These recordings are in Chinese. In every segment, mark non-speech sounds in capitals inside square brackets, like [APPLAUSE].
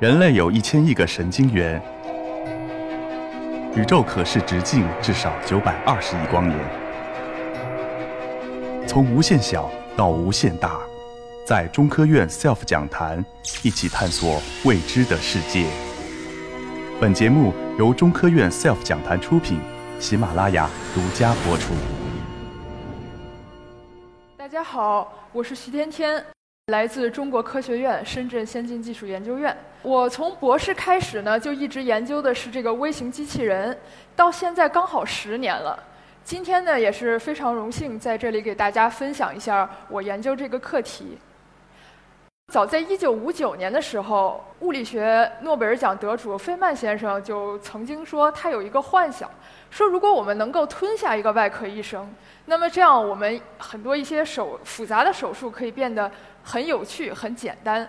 人类有一千亿个神经元，宇宙可视直径至少九百二十亿光年。从无限小到无限大，在中科院 SELF 讲坛一起探索未知的世界。本节目由中科院 SELF 讲坛出品，喜马拉雅独家播出。大家好，我是徐天天。来自中国科学院深圳先进技术研究院。我从博士开始呢，就一直研究的是这个微型机器人，到现在刚好十年了。今天呢，也是非常荣幸在这里给大家分享一下我研究这个课题。早在1959年的时候，物理学诺贝尔奖得主费曼先生就曾经说，他有一个幻想，说如果我们能够吞下一个外科医生，那么这样我们很多一些手复杂的手术可以变得很有趣、很简单。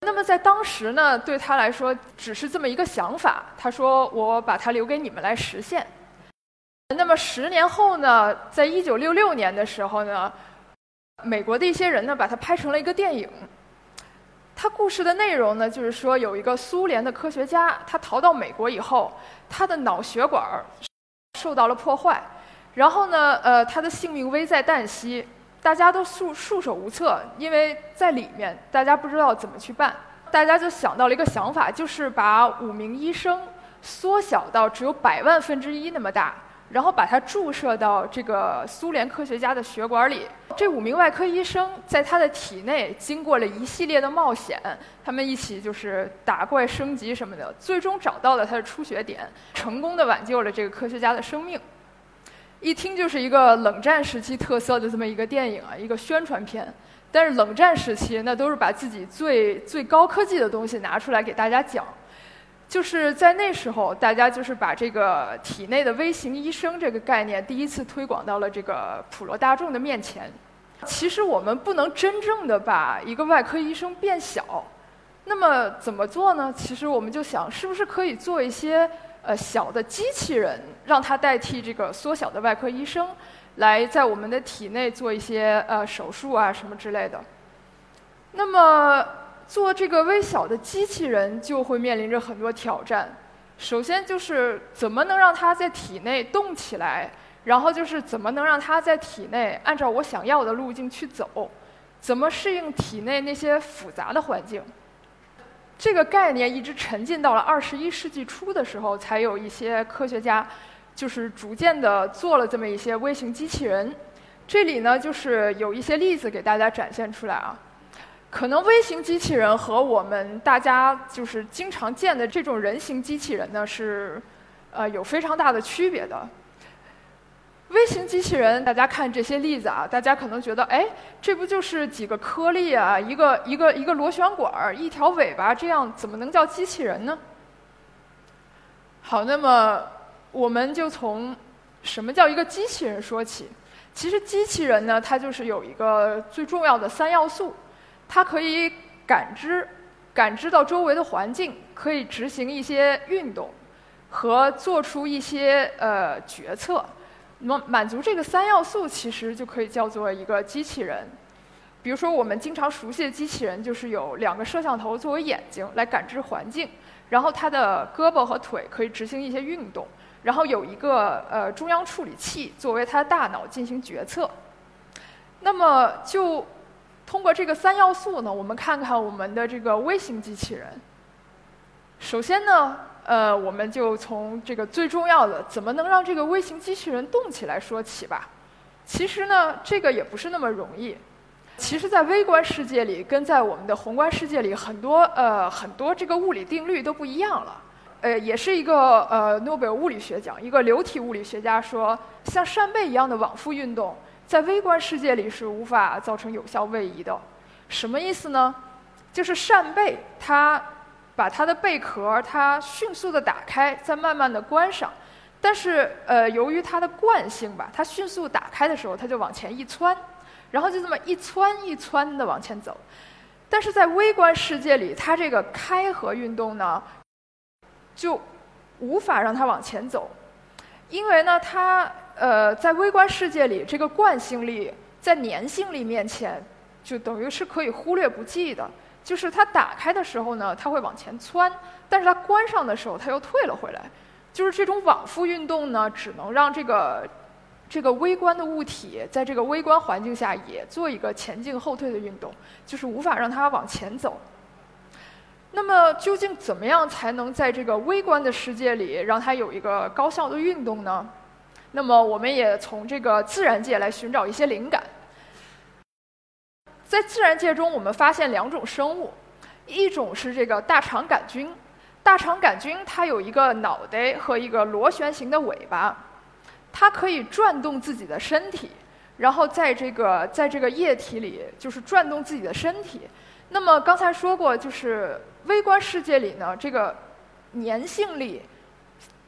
那么在当时呢，对他来说只是这么一个想法。他说：“我把它留给你们来实现。”那么十年后呢，在一九六六年的时候呢。美国的一些人呢，把它拍成了一个电影。它故事的内容呢，就是说有一个苏联的科学家，他逃到美国以后，他的脑血管受到了破坏，然后呢，呃，他的性命危在旦夕，大家都束束手无策，因为在里面，大家不知道怎么去办，大家就想到了一个想法，就是把五名医生缩小到只有百万分之一那么大。然后把它注射到这个苏联科学家的血管里。这五名外科医生在他的体内经过了一系列的冒险，他们一起就是打怪升级什么的，最终找到了他的出血点，成功的挽救了这个科学家的生命。一听就是一个冷战时期特色的这么一个电影啊，一个宣传片。但是冷战时期那都是把自己最最高科技的东西拿出来给大家讲。就是在那时候，大家就是把这个体内的微型医生这个概念第一次推广到了这个普罗大众的面前。其实我们不能真正的把一个外科医生变小，那么怎么做呢？其实我们就想，是不是可以做一些呃小的机器人，让它代替这个缩小的外科医生，来在我们的体内做一些呃手术啊什么之类的。那么。做这个微小的机器人就会面临着很多挑战。首先就是怎么能让它在体内动起来，然后就是怎么能让它在体内按照我想要的路径去走，怎么适应体内那些复杂的环境。这个概念一直沉浸到了二十一世纪初的时候，才有一些科学家就是逐渐的做了这么一些微型机器人。这里呢，就是有一些例子给大家展现出来啊。可能微型机器人和我们大家就是经常见的这种人形机器人呢，是呃有非常大的区别的。微型机器人，大家看这些例子啊，大家可能觉得，哎，这不就是几个颗粒啊，一个一个一个螺旋管儿，一条尾巴，这样怎么能叫机器人呢？好，那么我们就从什么叫一个机器人说起。其实机器人呢，它就是有一个最重要的三要素。它可以感知，感知到周围的环境，可以执行一些运动，和做出一些呃决策。那么满足这个三要素，其实就可以叫做一个机器人。比如说我们经常熟悉的机器人，就是有两个摄像头作为眼睛来感知环境，然后它的胳膊和腿可以执行一些运动，然后有一个呃中央处理器作为它的大脑进行决策。那么就。通过这个三要素呢，我们看看我们的这个微型机器人。首先呢，呃，我们就从这个最重要的怎么能让这个微型机器人动起来说起吧。其实呢，这个也不是那么容易。其实，在微观世界里，跟在我们的宏观世界里，很多呃很多这个物理定律都不一样了。呃，也是一个呃诺贝尔物理学奖，一个流体物理学家说，像扇贝一样的往复运动。在微观世界里是无法造成有效位移的，什么意思呢？就是扇贝它把它的贝壳它迅速的打开，再慢慢的关上，但是呃由于它的惯性吧，它迅速打开的时候它就往前一窜，然后就这么一窜一窜的往前走，但是在微观世界里，它这个开合运动呢就无法让它往前走，因为呢它。呃，在微观世界里，这个惯性力在粘性力面前，就等于是可以忽略不计的。就是它打开的时候呢，它会往前窜，但是它关上的时候，它又退了回来。就是这种往复运动呢，只能让这个这个微观的物体在这个微观环境下也做一个前进后退的运动，就是无法让它往前走。那么，究竟怎么样才能在这个微观的世界里让它有一个高效的运动呢？那么，我们也从这个自然界来寻找一些灵感。在自然界中，我们发现两种生物，一种是这个大肠杆菌。大肠杆菌它有一个脑袋和一个螺旋形的尾巴，它可以转动自己的身体，然后在这个在这个液体里就是转动自己的身体。那么刚才说过，就是微观世界里呢，这个粘性力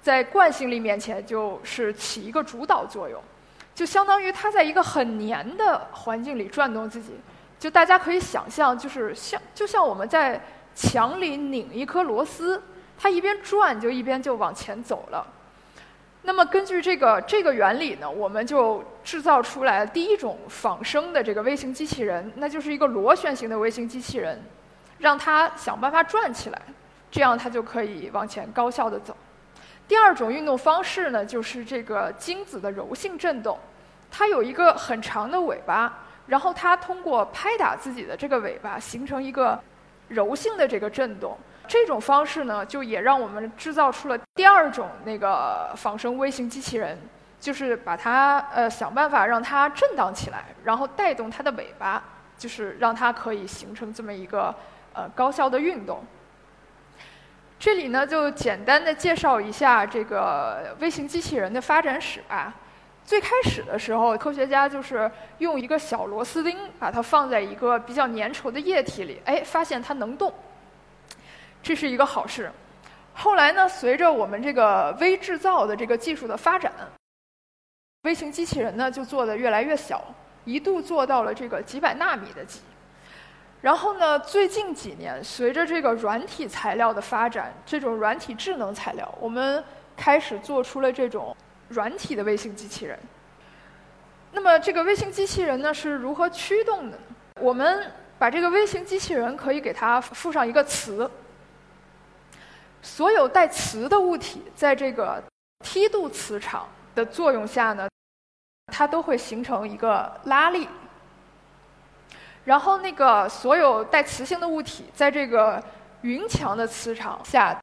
在惯性力面前就是起一个主导作用，就相当于它在一个很粘的环境里转动自己。就大家可以想象，就是像就像我们在墙里拧一颗螺丝，它一边转就一边就往前走了。那么根据这个这个原理呢，我们就制造出来第一种仿生的这个微型机器人，那就是一个螺旋形的微型机器人，让它想办法转起来，这样它就可以往前高效的走。第二种运动方式呢，就是这个精子的柔性振动，它有一个很长的尾巴。然后它通过拍打自己的这个尾巴，形成一个柔性的这个震动。这种方式呢，就也让我们制造出了第二种那个仿生微型机器人，就是把它呃想办法让它震荡起来，然后带动它的尾巴，就是让它可以形成这么一个呃高效的运动。这里呢，就简单的介绍一下这个微型机器人的发展史吧。最开始的时候，科学家就是用一个小螺丝钉把它放在一个比较粘稠的液体里，哎，发现它能动，这是一个好事。后来呢，随着我们这个微制造的这个技术的发展，微型机器人呢就做的越来越小，一度做到了这个几百纳米的级。然后呢，最近几年，随着这个软体材料的发展，这种软体智能材料，我们开始做出了这种。软体的微型机器人。那么，这个微型机器人呢是如何驱动的？我们把这个微型机器人可以给它附上一个磁，所有带磁的物体在这个梯度磁场的作用下呢，它都会形成一个拉力。然后，那个所有带磁性的物体在这个云墙的磁场下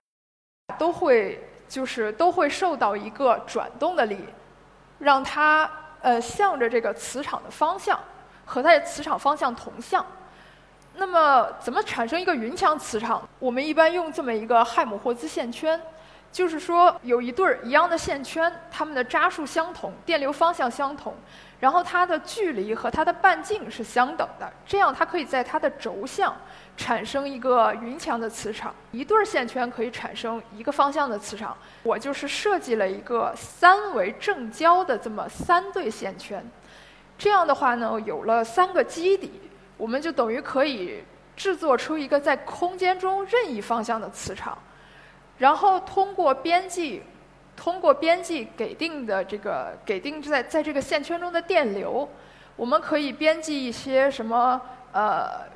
都会。就是都会受到一个转动的力，让它呃向着这个磁场的方向和它的磁场方向同向。那么，怎么产生一个匀强磁场？我们一般用这么一个亥姆霍兹线圈，就是说有一对儿一样的线圈，它们的扎数相同，电流方向相同。然后它的距离和它的半径是相等的，这样它可以在它的轴向产生一个匀强的磁场。一对线圈可以产生一个方向的磁场。我就是设计了一个三维正交的这么三对线圈，这样的话呢，有了三个基底，我们就等于可以制作出一个在空间中任意方向的磁场，然后通过编辑。通过编辑给定的这个给定在在这个线圈中的电流，我们可以编辑一些什么呃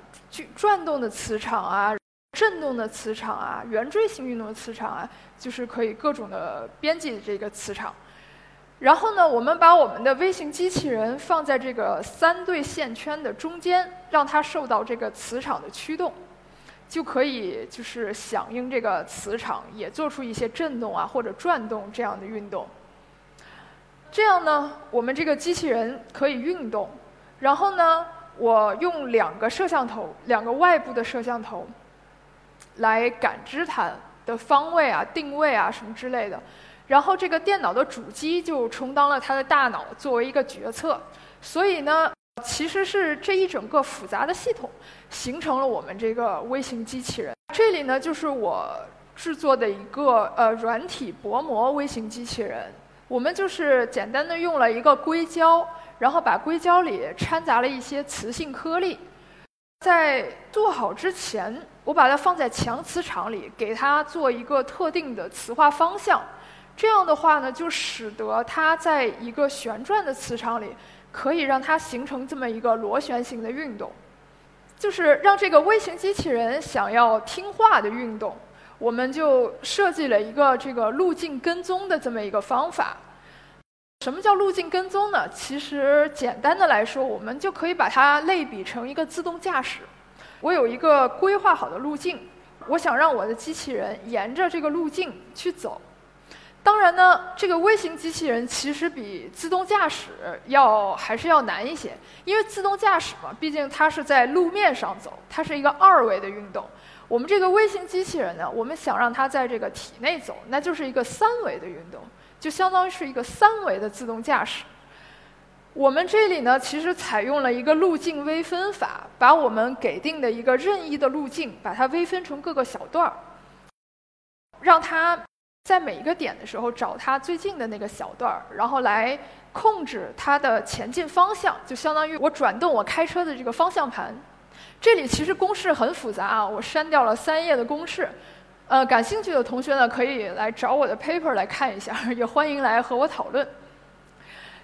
转动的磁场啊、振动的磁场啊、圆锥形运动的磁场啊，就是可以各种的编辑这个磁场。然后呢，我们把我们的微型机器人放在这个三对线圈的中间，让它受到这个磁场的驱动。就可以就是响应这个磁场，也做出一些震动啊或者转动这样的运动。这样呢，我们这个机器人可以运动。然后呢，我用两个摄像头，两个外部的摄像头，来感知它的方位啊、定位啊什么之类的。然后这个电脑的主机就充当了它的大脑，作为一个决策。所以呢。其实是这一整个复杂的系统形成了我们这个微型机器人。这里呢，就是我制作的一个呃软体薄膜微型机器人。我们就是简单的用了一个硅胶，然后把硅胶里掺杂了一些磁性颗粒。在做好之前，我把它放在强磁场里，给它做一个特定的磁化方向。这样的话呢，就使得它在一个旋转的磁场里。可以让它形成这么一个螺旋形的运动。就是让这个微型机器人想要听话的运动，我们就设计了一个这个路径跟踪的这么一个方法。什么叫路径跟踪呢？其实简单的来说，我们就可以把它类比成一个自动驾驶。我有一个规划好的路径，我想让我的机器人沿着这个路径去走。当然呢，这个微型机器人其实比自动驾驶要还是要难一些，因为自动驾驶嘛，毕竟它是在路面上走，它是一个二维的运动。我们这个微型机器人呢，我们想让它在这个体内走，那就是一个三维的运动。就相当于是一个三维的自动驾驶。我们这里呢，其实采用了一个路径微分法，把我们给定的一个任意的路径，把它微分成各个小段儿，让它在每一个点的时候找它最近的那个小段儿，然后来控制它的前进方向。就相当于我转动我开车的这个方向盘。这里其实公式很复杂啊，我删掉了三页的公式。呃，感兴趣的同学呢，可以来找我的 paper 来看一下，[LAUGHS] 也欢迎来和我讨论。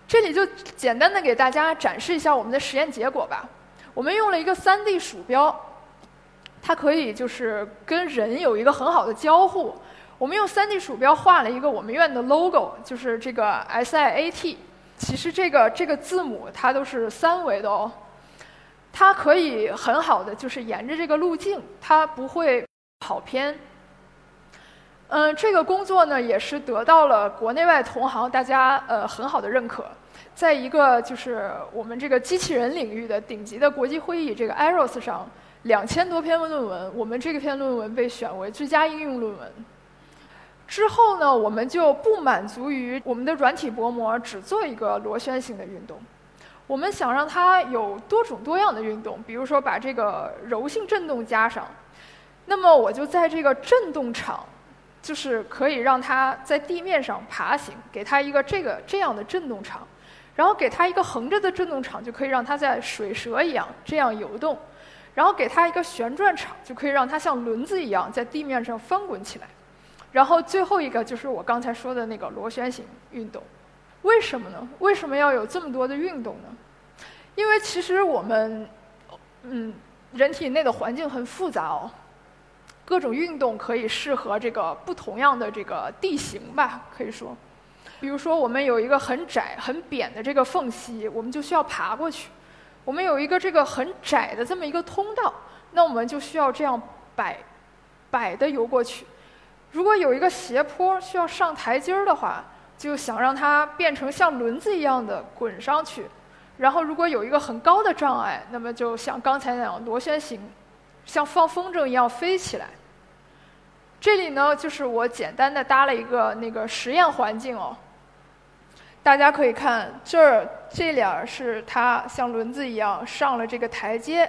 这里就简单的给大家展示一下我们的实验结果吧。我们用了一个 3D 鼠标，它可以就是跟人有一个很好的交互。我们用 3D 鼠标画了一个我们院的 logo，就是这个 SIAT。其实这个这个字母它都是三维的哦，它可以很好的就是沿着这个路径，它不会跑偏。嗯，这个工作呢也是得到了国内外同行大家呃很好的认可，在一个就是我们这个机器人领域的顶级的国际会议这个 AROS 上，两千多篇论文，我们这个篇论文被选为最佳应用论文。之后呢，我们就不满足于我们的软体薄膜只做一个螺旋形的运动，我们想让它有多种多样的运动，比如说把这个柔性振动加上，那么我就在这个振动场。就是可以让它在地面上爬行，给它一个这个这样的振动场，然后给它一个横着的振动场，就可以让它在水蛇一样这样游动，然后给它一个旋转场，就可以让它像轮子一样在地面上翻滚起来，然后最后一个就是我刚才说的那个螺旋形运动。为什么呢？为什么要有这么多的运动呢？因为其实我们，嗯，人体内的环境很复杂哦。各种运动可以适合这个不同样的这个地形吧，可以说，比如说我们有一个很窄很扁的这个缝隙，我们就需要爬过去；我们有一个这个很窄的这么一个通道，那我们就需要这样摆摆的游过去。如果有一个斜坡需要上台阶儿的话，就想让它变成像轮子一样的滚上去。然后如果有一个很高的障碍，那么就像刚才那样螺旋形。像放风筝一样飞起来。这里呢，就是我简单的搭了一个那个实验环境哦。大家可以看这儿，这俩是它像轮子一样上了这个台阶，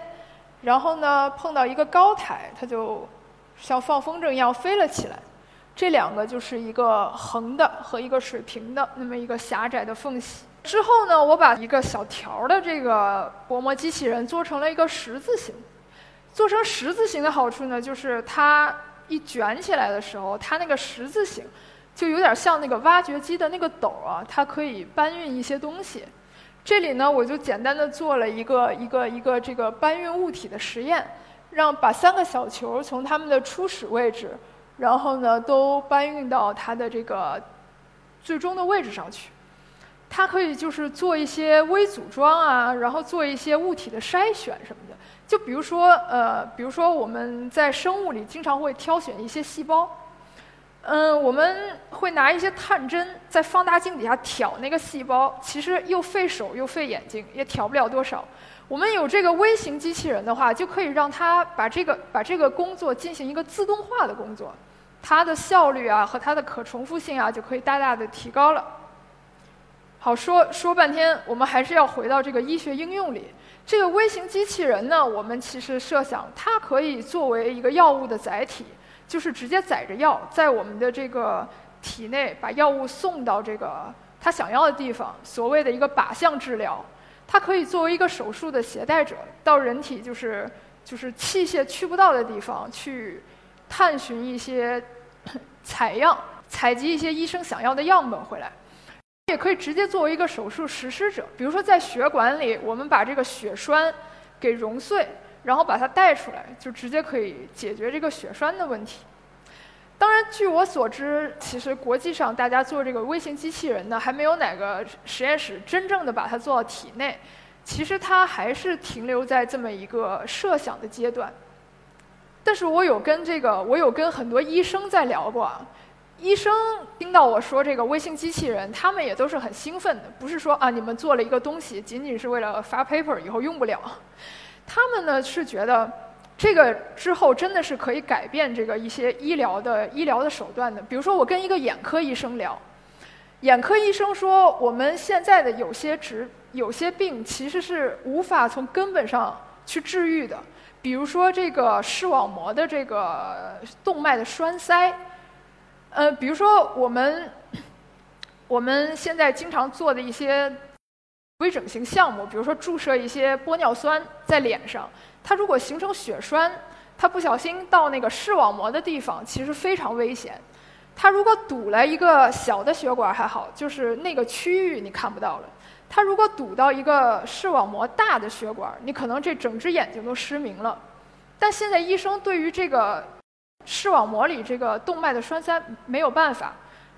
然后呢碰到一个高台，它就像放风筝一样飞了起来。这两个就是一个横的和一个水平的那么一个狭窄的缝隙。之后呢，我把一个小条的这个薄膜机器人做成了一个十字形。做成十字形的好处呢，就是它一卷起来的时候，它那个十字形就有点像那个挖掘机的那个斗啊，它可以搬运一些东西。这里呢，我就简单的做了一个一个一个这个搬运物体的实验，让把三个小球从它们的初始位置，然后呢都搬运到它的这个最终的位置上去。它可以就是做一些微组装啊，然后做一些物体的筛选什么的。就比如说，呃，比如说我们在生物里经常会挑选一些细胞，嗯，我们会拿一些探针在放大镜底下挑那个细胞，其实又费手又费眼睛，也挑不了多少。我们有这个微型机器人的话，就可以让它把这个把这个工作进行一个自动化的工作，它的效率啊和它的可重复性啊就可以大大的提高了。好，说说半天，我们还是要回到这个医学应用里。这个微型机器人呢，我们其实设想它可以作为一个药物的载体，就是直接载着药，在我们的这个体内把药物送到这个它想要的地方，所谓的一个靶向治疗。它可以作为一个手术的携带者，到人体就是就是器械去不到的地方去探寻一些 [COUGHS] 采样，采集一些医生想要的样本回来。也可以直接作为一个手术实施者，比如说在血管里，我们把这个血栓给溶碎，然后把它带出来，就直接可以解决这个血栓的问题。据我所知，其实国际上大家做这个微型机器人呢，还没有哪个实验室真正的把它做到体内。其实它还是停留在这么一个设想的阶段。但是我有跟这个，我有跟很多医生在聊过。医生听到我说这个微型机器人，他们也都是很兴奋的，不是说啊你们做了一个东西，仅仅是为了发 paper 以后用不了。他们呢是觉得这个之后真的是可以改变这个一些医疗的医疗的手段的。比如说我跟一个眼科医生聊，眼科医生说我们现在的有些疾有些病其实是无法从根本上去治愈的，比如说这个视网膜的这个动脉的栓塞。呃，比如说我们我们现在经常做的一些微整形项目，比如说注射一些玻尿酸在脸上，它如果形成血栓，它不小心到那个视网膜的地方，其实非常危险。它如果堵了一个小的血管还好，就是那个区域你看不到了。它如果堵到一个视网膜大的血管，你可能这整只眼睛都失明了。但现在医生对于这个。视网膜里这个动脉的栓塞没有办法，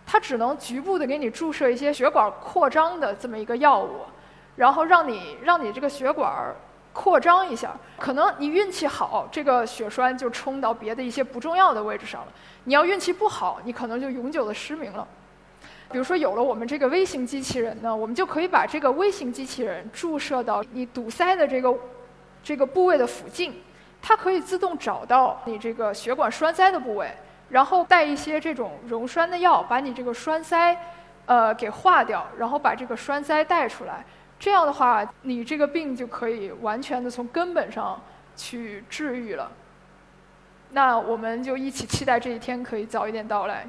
它只能局部的给你注射一些血管扩张的这么一个药物，然后让你让你这个血管扩张一下。可能你运气好，这个血栓就冲到别的一些不重要的位置上了；你要运气不好，你可能就永久的失明了。比如说，有了我们这个微型机器人呢，我们就可以把这个微型机器人注射到你堵塞的这个这个部位的附近。它可以自动找到你这个血管栓塞的部位，然后带一些这种溶栓的药，把你这个栓塞，呃，给化掉，然后把这个栓塞带出来。这样的话，你这个病就可以完全的从根本上去治愈了。那我们就一起期待这一天可以早一点到来。